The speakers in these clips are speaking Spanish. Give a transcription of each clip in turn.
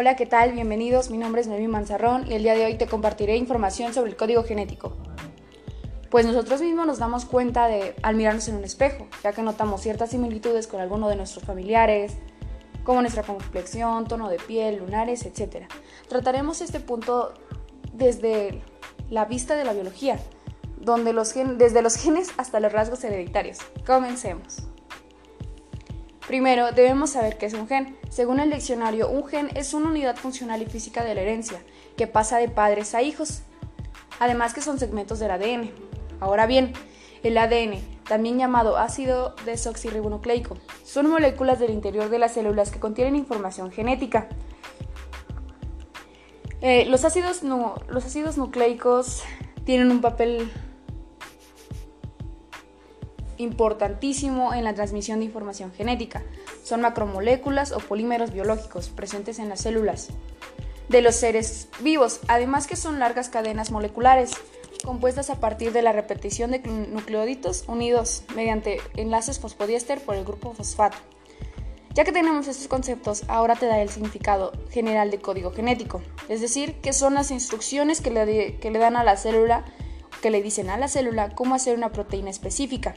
Hola, ¿qué tal? Bienvenidos. Mi nombre es Noemí Manzarrón y el día de hoy te compartiré información sobre el código genético. Pues nosotros mismos nos damos cuenta de al mirarnos en un espejo, ya que notamos ciertas similitudes con alguno de nuestros familiares, como nuestra complexión, tono de piel, lunares, etc. Trataremos este punto desde la vista de la biología, donde los desde los genes hasta los rasgos hereditarios. Comencemos. Primero, debemos saber qué es un gen. Según el diccionario, un gen es una unidad funcional y física de la herencia, que pasa de padres a hijos, además que son segmentos del ADN. Ahora bien, el ADN, también llamado ácido desoxirribonucleico, son moléculas del interior de las células que contienen información genética. Eh, los, ácidos los ácidos nucleicos tienen un papel importantísimo en la transmisión de información genética. Son macromoléculas o polímeros biológicos presentes en las células de los seres vivos, además que son largas cadenas moleculares compuestas a partir de la repetición de nucleóditos unidos mediante enlaces fosfodiéster por el grupo fosfato. Ya que tenemos estos conceptos, ahora te daré el significado general de código genético, es decir, que son las instrucciones que le, que le dan a la célula, que le dicen a la célula cómo hacer una proteína específica.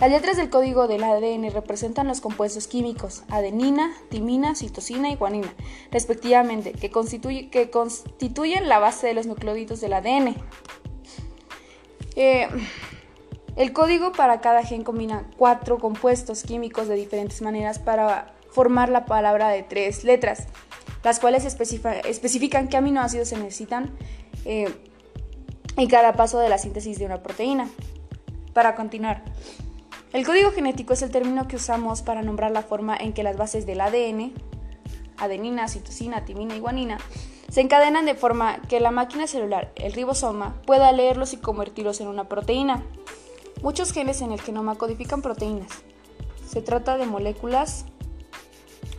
Las letras del código del ADN representan los compuestos químicos adenina, timina, citosina y guanina, respectivamente, que, constituyen la base de los nucleóditos del ADN. Eh, el código para cada gen combina cuatro compuestos químicos de diferentes maneras para formar la palabra de tres letras, las cuales especifican qué aminoácidos se necesitan eh, en cada paso de la síntesis de una proteína. Para continuar, el código genético es el término que usamos para nombrar la forma en que las bases del ADN, adenina, citosina, timina y guanina, se encadenan de forma que la máquina celular, el ribosoma, pueda leerlos y convertirlos en una proteína. Muchos genes en el genoma codifican proteínas. Se trata de moléculas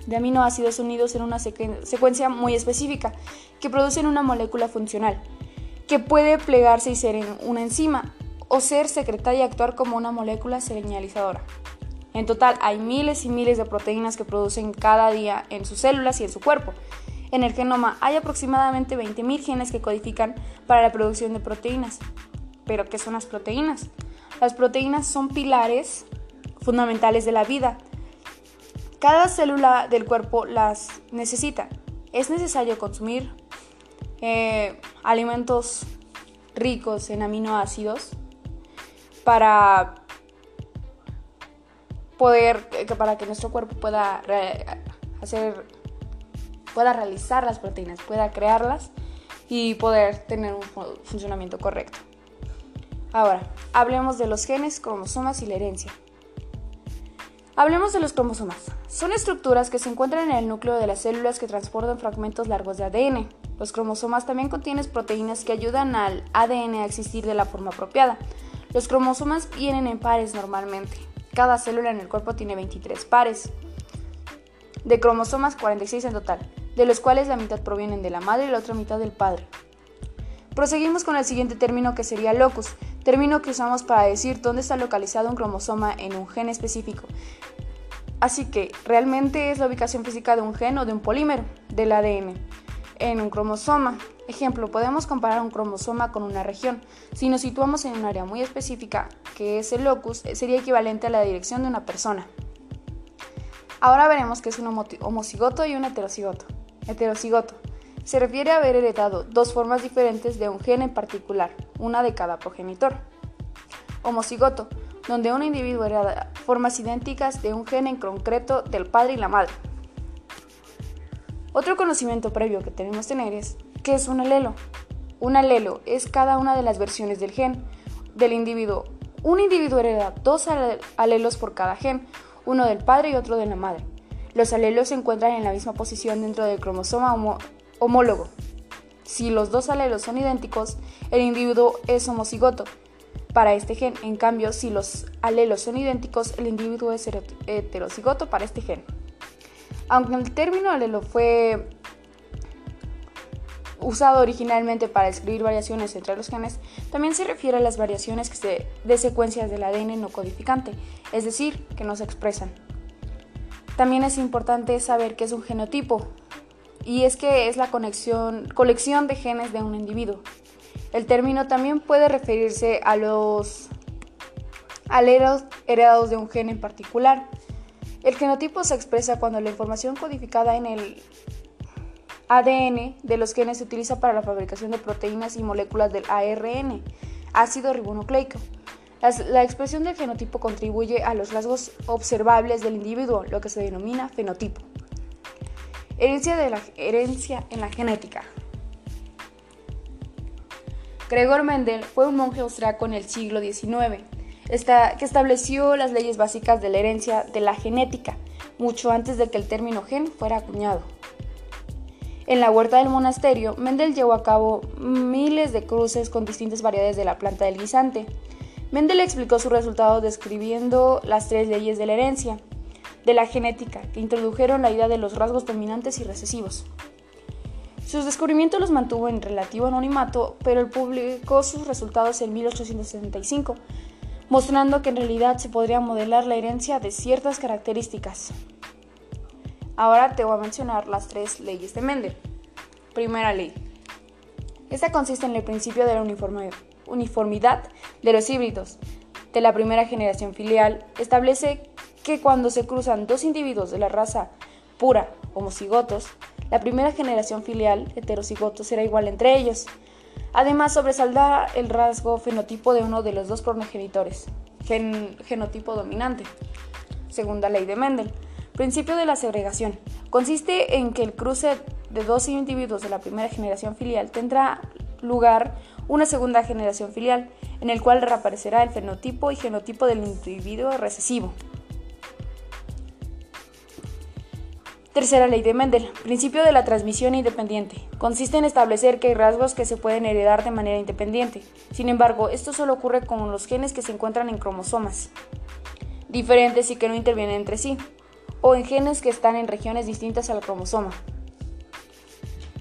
de aminoácidos unidos en una secuencia muy específica que producen una molécula funcional, que puede plegarse y ser una enzima o ser secretaria y actuar como una molécula señalizadora. En total hay miles y miles de proteínas que producen cada día en sus células y en su cuerpo. En el genoma hay aproximadamente 20.000 genes que codifican para la producción de proteínas. ¿Pero qué son las proteínas? Las proteínas son pilares fundamentales de la vida. Cada célula del cuerpo las necesita. Es necesario consumir eh, alimentos ricos en aminoácidos para poder, para que nuestro cuerpo pueda hacer, pueda realizar las proteínas, pueda crearlas y poder tener un funcionamiento correcto. Ahora, hablemos de los genes, cromosomas y la herencia. Hablemos de los cromosomas. Son estructuras que se encuentran en el núcleo de las células que transportan fragmentos largos de ADN. Los cromosomas también contienen proteínas que ayudan al ADN a existir de la forma apropiada. Los cromosomas vienen en pares normalmente. Cada célula en el cuerpo tiene 23 pares de cromosomas, 46 en total, de los cuales la mitad provienen de la madre y la otra mitad del padre. Proseguimos con el siguiente término que sería locus, término que usamos para decir dónde está localizado un cromosoma en un gen específico. Así que, realmente es la ubicación física de un gen o de un polímero del ADN en un cromosoma. Ejemplo, podemos comparar un cromosoma con una región. Si nos situamos en un área muy específica, que es el locus, sería equivalente a la dirección de una persona. Ahora veremos qué es un homocigoto y un heterocigoto. Heterocigoto se refiere a haber heredado dos formas diferentes de un gen en particular, una de cada progenitor. Homocigoto, donde un individuo hereda formas idénticas de un gen en concreto del padre y la madre. Otro conocimiento previo que tenemos que tener es qué es un alelo. Un alelo es cada una de las versiones del gen del individuo. Un individuo hereda dos alelos por cada gen, uno del padre y otro de la madre. Los alelos se encuentran en la misma posición dentro del cromosoma homólogo. Si los dos alelos son idénticos, el individuo es homocigoto. Para este gen, en cambio, si los alelos son idénticos, el individuo es heterocigoto para este gen. Aunque el término alelo fue usado originalmente para describir variaciones entre los genes, también se refiere a las variaciones de secuencias del ADN no codificante, es decir, que no se expresan. También es importante saber qué es un genotipo. y es que es la conexión, colección de genes de un individuo. El término también puede referirse a los aleros heredados de un gen en particular. El genotipo se expresa cuando la información codificada en el ADN de los genes se utiliza para la fabricación de proteínas y moléculas del ARN, ácido ribonucleico. La expresión del genotipo contribuye a los rasgos observables del individuo, lo que se denomina fenotipo. Herencia, de la, herencia en la genética. Gregor Mendel fue un monje austriaco en el siglo XIX que estableció las leyes básicas de la herencia de la genética, mucho antes de que el término gen fuera acuñado. En la huerta del monasterio, Mendel llevó a cabo miles de cruces con distintas variedades de la planta del guisante. Mendel explicó sus resultados describiendo las tres leyes de la herencia, de la genética, que introdujeron la idea de los rasgos dominantes y recesivos. Sus descubrimientos los mantuvo en relativo anonimato, pero él publicó sus resultados en 1875, mostrando que en realidad se podría modelar la herencia de ciertas características. Ahora te voy a mencionar las tres leyes de Mendel. Primera ley. Esta consiste en el principio de la uniformidad de los híbridos de la primera generación filial. Establece que cuando se cruzan dos individuos de la raza pura, homocigotos, la primera generación filial, heterocigoto, será igual entre ellos. Además, sobresalta el rasgo fenotipo de uno de los dos progenitores, genotipo dominante. Segunda ley de Mendel. Principio de la segregación. Consiste en que el cruce de dos individuos de la primera generación filial tendrá lugar una segunda generación filial, en el cual reaparecerá el fenotipo y genotipo del individuo recesivo. Tercera ley de Mendel. Principio de la transmisión independiente. Consiste en establecer que hay rasgos que se pueden heredar de manera independiente. Sin embargo, esto solo ocurre con los genes que se encuentran en cromosomas diferentes y que no intervienen entre sí, o en genes que están en regiones distintas al cromosoma.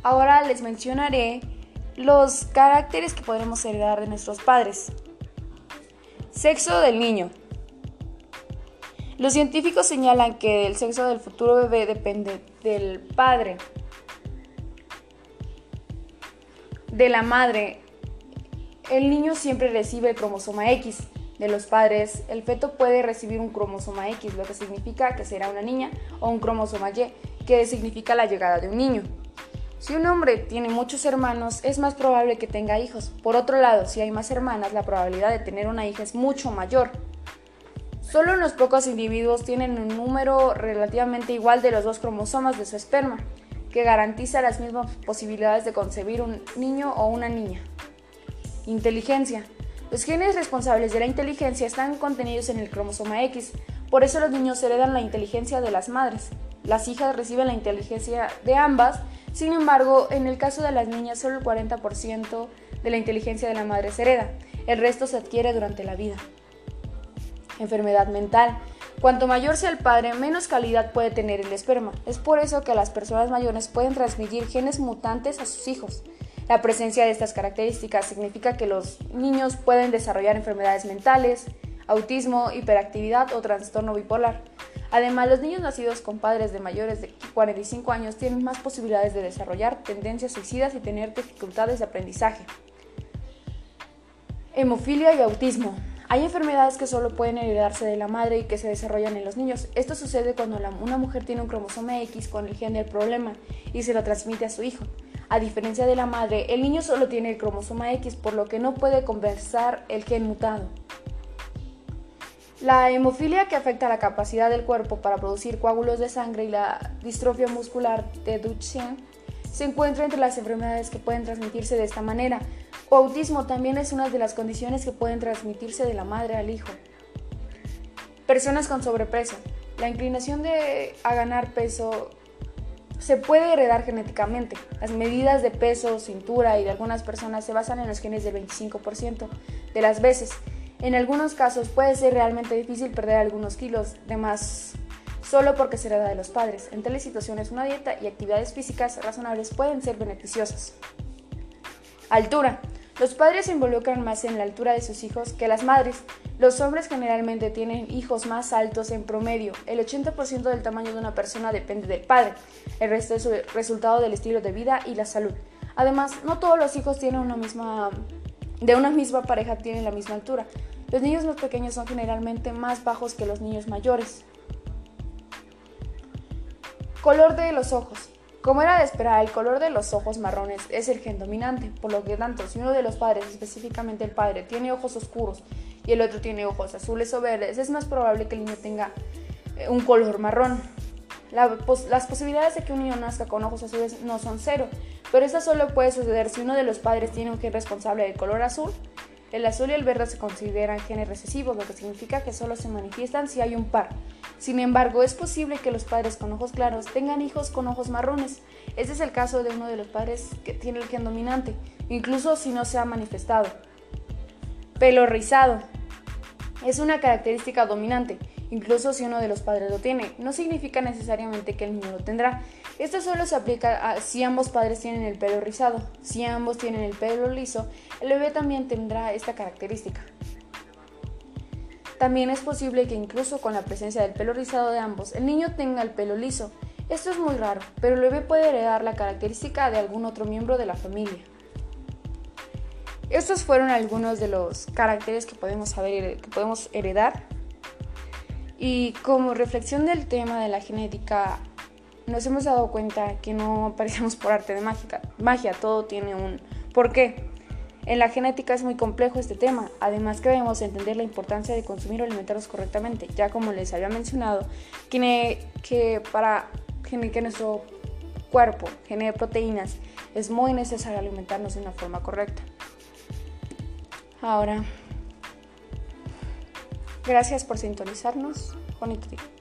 Ahora les mencionaré los caracteres que podemos heredar de nuestros padres. Sexo del niño. Los científicos señalan que el sexo del futuro bebé depende del padre, de la madre. El niño siempre recibe el cromosoma X. De los padres, el feto puede recibir un cromosoma X, lo que significa que será una niña, o un cromosoma Y, que significa la llegada de un niño. Si un hombre tiene muchos hermanos, es más probable que tenga hijos. Por otro lado, si hay más hermanas, la probabilidad de tener una hija es mucho mayor. Solo unos pocos individuos tienen un número relativamente igual de los dos cromosomas de su esperma, que garantiza las mismas posibilidades de concebir un niño o una niña. Inteligencia. Los genes responsables de la inteligencia están contenidos en el cromosoma X, por eso los niños heredan la inteligencia de las madres. Las hijas reciben la inteligencia de ambas, sin embargo, en el caso de las niñas solo el 40% de la inteligencia de la madre se hereda, el resto se adquiere durante la vida enfermedad mental. Cuanto mayor sea el padre, menos calidad puede tener el esperma. Es por eso que las personas mayores pueden transmitir genes mutantes a sus hijos. La presencia de estas características significa que los niños pueden desarrollar enfermedades mentales, autismo, hiperactividad o trastorno bipolar. Además, los niños nacidos con padres de mayores de 45 años tienen más posibilidades de desarrollar tendencias suicidas y tener dificultades de aprendizaje. Hemofilia y autismo. Hay enfermedades que solo pueden heredarse de la madre y que se desarrollan en los niños. Esto sucede cuando una mujer tiene un cromosoma X con el gen del problema y se lo transmite a su hijo. A diferencia de la madre, el niño solo tiene el cromosoma X, por lo que no puede compensar el gen mutado. La hemofilia que afecta la capacidad del cuerpo para producir coágulos de sangre y la distrofia muscular de Duchenne se encuentra entre las enfermedades que pueden transmitirse de esta manera, o autismo también es una de las condiciones que pueden transmitirse de la madre al hijo. Personas con sobrepeso. La inclinación de, a ganar peso se puede heredar genéticamente. Las medidas de peso, cintura y de algunas personas se basan en los genes del 25% de las veces. En algunos casos puede ser realmente difícil perder algunos kilos de más solo porque se hereda de los padres. En tales situaciones una dieta y actividades físicas razonables pueden ser beneficiosas. Altura. Los padres se involucran más en la altura de sus hijos que las madres. Los hombres generalmente tienen hijos más altos en promedio. El 80% del tamaño de una persona depende del padre. El resto es el resultado del estilo de vida y la salud. Además, no todos los hijos tienen una misma de una misma pareja tienen la misma altura. Los niños más pequeños son generalmente más bajos que los niños mayores. Color de los ojos. Como era de esperar, el color de los ojos marrones es el gen dominante, por lo que tanto si uno de los padres, específicamente el padre, tiene ojos oscuros y el otro tiene ojos azules o verdes, es más probable que el niño tenga eh, un color marrón. las posibilidades de que un niño nazca con ojos azules no son cero, pero esto solo puede suceder si uno de los padres tiene un gen responsable del color azul. El azul y el verde se consideran genes recesivos, lo que significa que solo se manifiestan si hay un par. Sin embargo, es posible que los padres con ojos claros tengan hijos con ojos marrones. Este es el caso de uno de los padres que tiene el gen dominante, incluso si no se ha manifestado. Pelo rizado. Es una característica dominante, incluso si uno de los padres lo tiene. No significa necesariamente que el niño lo tendrá. Esto solo se aplica a si ambos padres tienen el pelo rizado. Si ambos tienen el pelo liso, el bebé también tendrá esta característica. También es posible que incluso con la presencia del pelo rizado de ambos, el niño tenga el pelo liso. Esto es muy raro, pero el bebé puede heredar la característica de algún otro miembro de la familia. Estos fueron algunos de los caracteres que podemos, saber, que podemos heredar. Y como reflexión del tema de la genética, nos hemos dado cuenta que no aparecemos por arte de mágica. magia, todo tiene un porqué. En la genética es muy complejo este tema, además que debemos entender la importancia de consumir alimentos correctamente, ya como les había mencionado, que, que para que nuestro cuerpo genere proteínas es muy necesario alimentarnos de una forma correcta. Ahora, gracias por sintonizarnos. Bonito día.